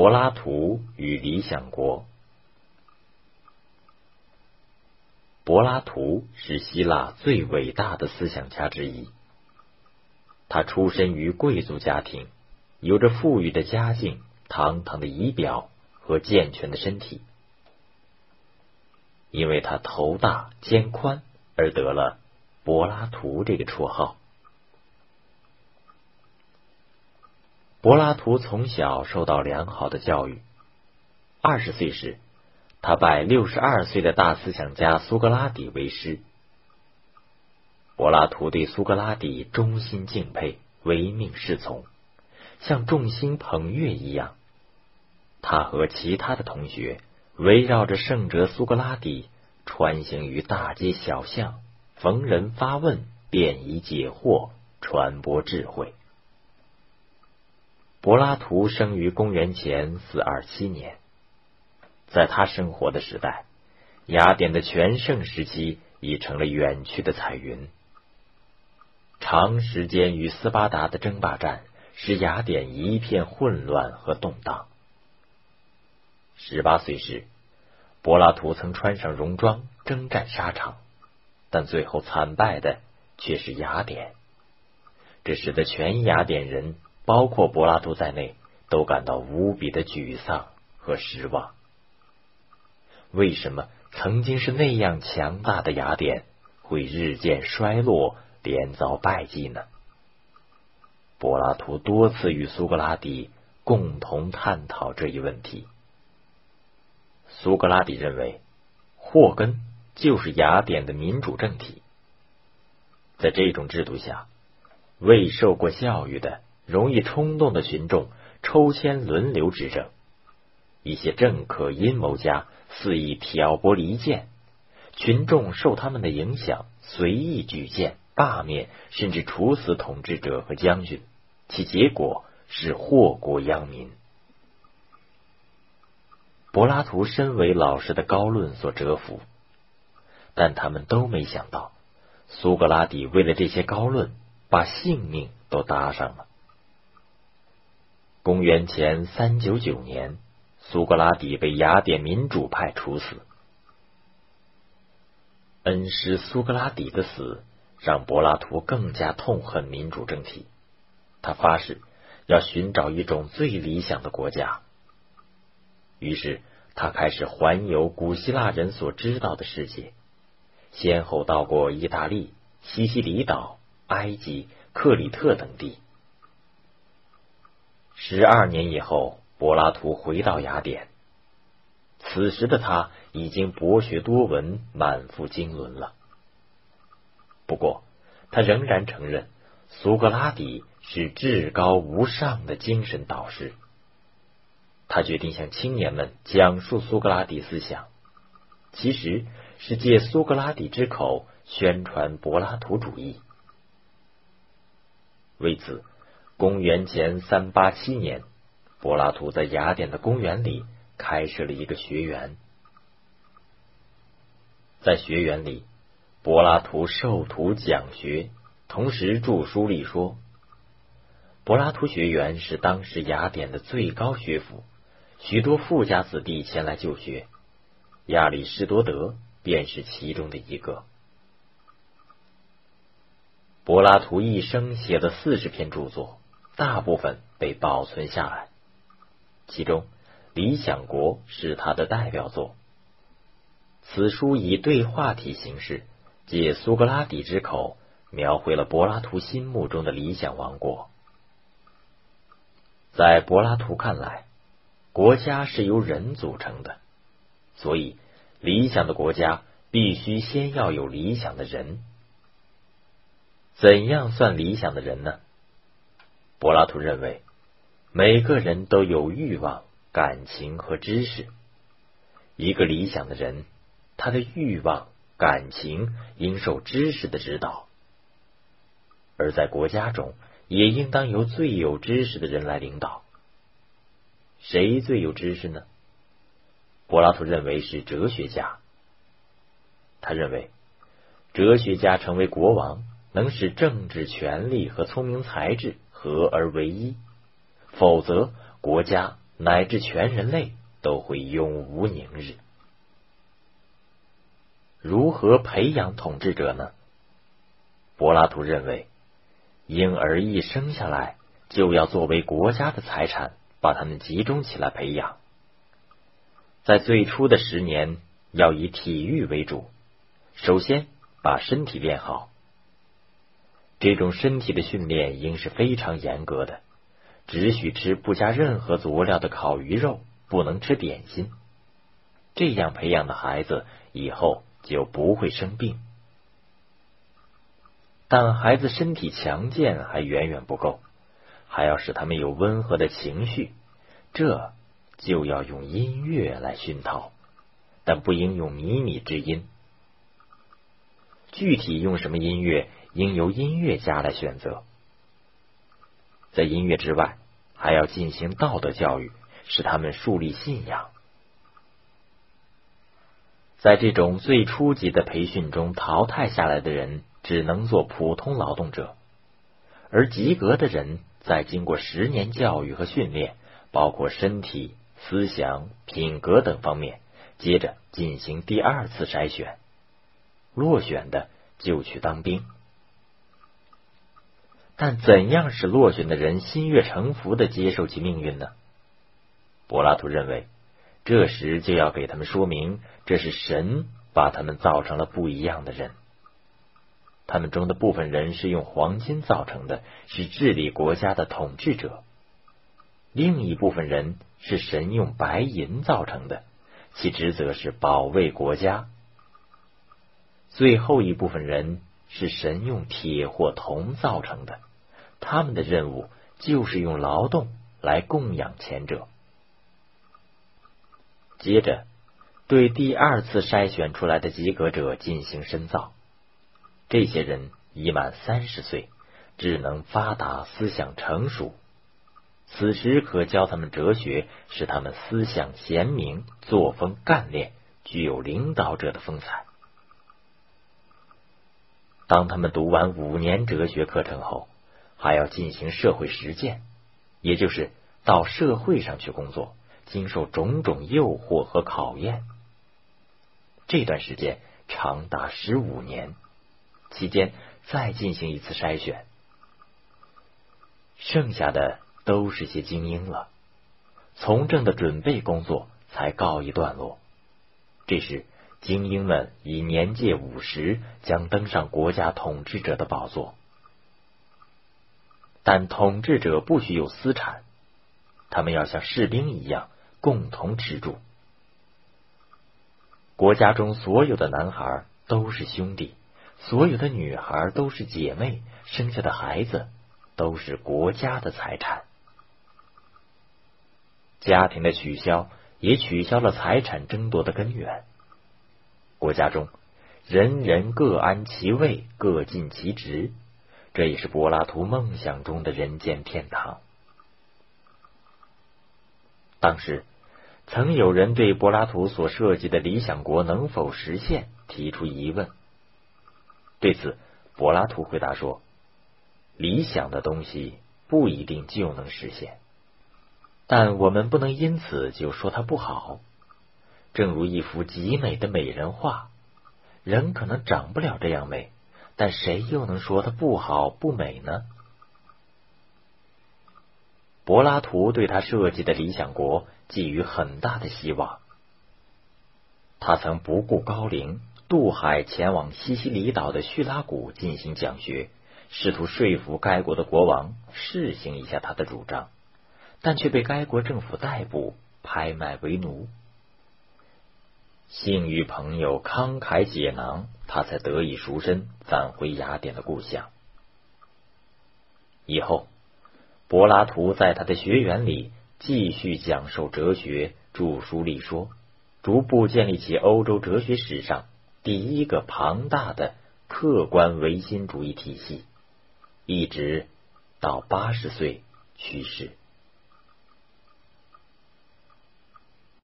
柏拉图与理想国。柏拉图是希腊最伟大的思想家之一。他出身于贵族家庭，有着富裕的家境、堂堂的仪表和健全的身体。因为他头大肩宽，而得了柏拉图这个绰号。柏拉图从小受到良好的教育。二十岁时，他拜六十二岁的大思想家苏格拉底为师。柏拉图对苏格拉底忠心敬佩，唯命是从，像众星捧月一样。他和其他的同学围绕着圣哲苏格拉底穿行于大街小巷，逢人发问，便以解惑，传播智慧。柏拉图生于公元前四二七年，在他生活的时代，雅典的全盛时期已成了远去的彩云。长时间与斯巴达的争霸战使雅典一片混乱和动荡。十八岁时，柏拉图曾穿上戎装征战沙场，但最后惨败的却是雅典，这使得全雅典人。包括柏拉图在内，都感到无比的沮丧和失望。为什么曾经是那样强大的雅典会日渐衰落，连遭败绩呢？柏拉图多次与苏格拉底共同探讨这一问题。苏格拉底认为，祸根就是雅典的民主政体。在这种制度下，未受过教育的。容易冲动的群众抽签轮流执政，一些政客阴谋家肆意挑拨离间，群众受他们的影响，随意举荐、罢免，甚至处死统治者和将军，其结果是祸国殃民。柏拉图深为老师的高论所折服，但他们都没想到，苏格拉底为了这些高论，把性命都搭上了。公元前三九九年，苏格拉底被雅典民主派处死。恩师苏格拉底的死，让柏拉图更加痛恨民主政体。他发誓要寻找一种最理想的国家。于是，他开始环游古希腊人所知道的世界，先后到过意大利、西西里岛、埃及、克里特等地。十二年以后，柏拉图回到雅典。此时的他已经博学多闻，满腹经纶了。不过，他仍然承认苏格拉底是至高无上的精神导师。他决定向青年们讲述苏格拉底思想，其实是借苏格拉底之口宣传柏拉图主义。为此。公元前三八七年，柏拉图在雅典的公园里开设了一个学园。在学园里，柏拉图授徒讲学，同时著书立说。柏拉图学园是当时雅典的最高学府，许多富家子弟前来就学，亚里士多德便是其中的一个。柏拉图一生写了四十篇著作。大部分被保存下来，其中《理想国》是他的代表作。此书以对话体形式，借苏格拉底之口，描绘了柏拉图心目中的理想王国。在柏拉图看来，国家是由人组成的，所以理想的国家必须先要有理想的人。怎样算理想的人呢？柏拉图认为，每个人都有欲望、感情和知识。一个理想的人，他的欲望、感情应受知识的指导。而在国家中，也应当由最有知识的人来领导。谁最有知识呢？柏拉图认为是哲学家。他认为，哲学家成为国王，能使政治权力和聪明才智。合而为一，否则国家乃至全人类都会永无宁日。如何培养统治者呢？柏拉图认为，婴儿一生下来就要作为国家的财产，把他们集中起来培养。在最初的十年，要以体育为主，首先把身体练好。这种身体的训练应是非常严格的，只许吃不加任何佐料的烤鱼肉，不能吃点心。这样培养的孩子以后就不会生病。但孩子身体强健还远远不够，还要使他们有温和的情绪，这就要用音乐来熏陶，但不应用靡靡之音。具体用什么音乐，应由音乐家来选择。在音乐之外，还要进行道德教育，使他们树立信仰。在这种最初级的培训中淘汰下来的人。只能做普通劳动者，而及格的人在经过十年教育和训练，包括身体、思想、品格等方面，接着进行第二次筛选，落选的就去当兵。但怎样使落选的人心悦诚服的接受其命运呢？柏拉图认为，这时就要给他们说明，这是神把他们造成了不一样的人。他们中的部分人是用黄金造成的，是治理国家的统治者；另一部分人是神用白银造成的，其职责是保卫国家；最后一部分人是神用铁或铜造成的，他们的任务就是用劳动来供养前者。接着，对第二次筛选出来的及格者进行深造。这些人已满三十岁，智能发达，思想成熟。此时可教他们哲学，使他们思想贤明，作风干练，具有领导者的风采。当他们读完五年哲学课程后，还要进行社会实践，也就是到社会上去工作，经受种种诱惑和考验。这段时间长达十五年。期间再进行一次筛选，剩下的都是些精英了。从政的准备工作才告一段落。这时，精英们已年届五十，将登上国家统治者的宝座。但统治者不许有私产，他们要像士兵一样共同吃住。国家中所有的男孩都是兄弟。所有的女孩都是姐妹，生下的孩子都是国家的财产。家庭的取消也取消了财产争夺的根源。国家中人人各安其位，各尽其职，这也是柏拉图梦想中的人间天堂。当时曾有人对柏拉图所设计的理想国能否实现提出疑问。对此，柏拉图回答说：“理想的东西不一定就能实现，但我们不能因此就说它不好。正如一幅极美的美人画，人可能长不了这样美，但谁又能说它不好不美呢？”柏拉图对他设计的理想国寄予很大的希望，他曾不顾高龄。渡海前往西西里岛的叙拉古进行讲学，试图说服该国的国王试行一下他的主张，但却被该国政府逮捕，拍卖为奴。幸遇朋友慷慨解囊，他才得以赎身，返回雅典的故乡。以后，柏拉图在他的学园里继续讲授哲学，著书立说，逐步建立起欧洲哲学史上。第一个庞大的客观唯心主义体系，一直到八十岁去世。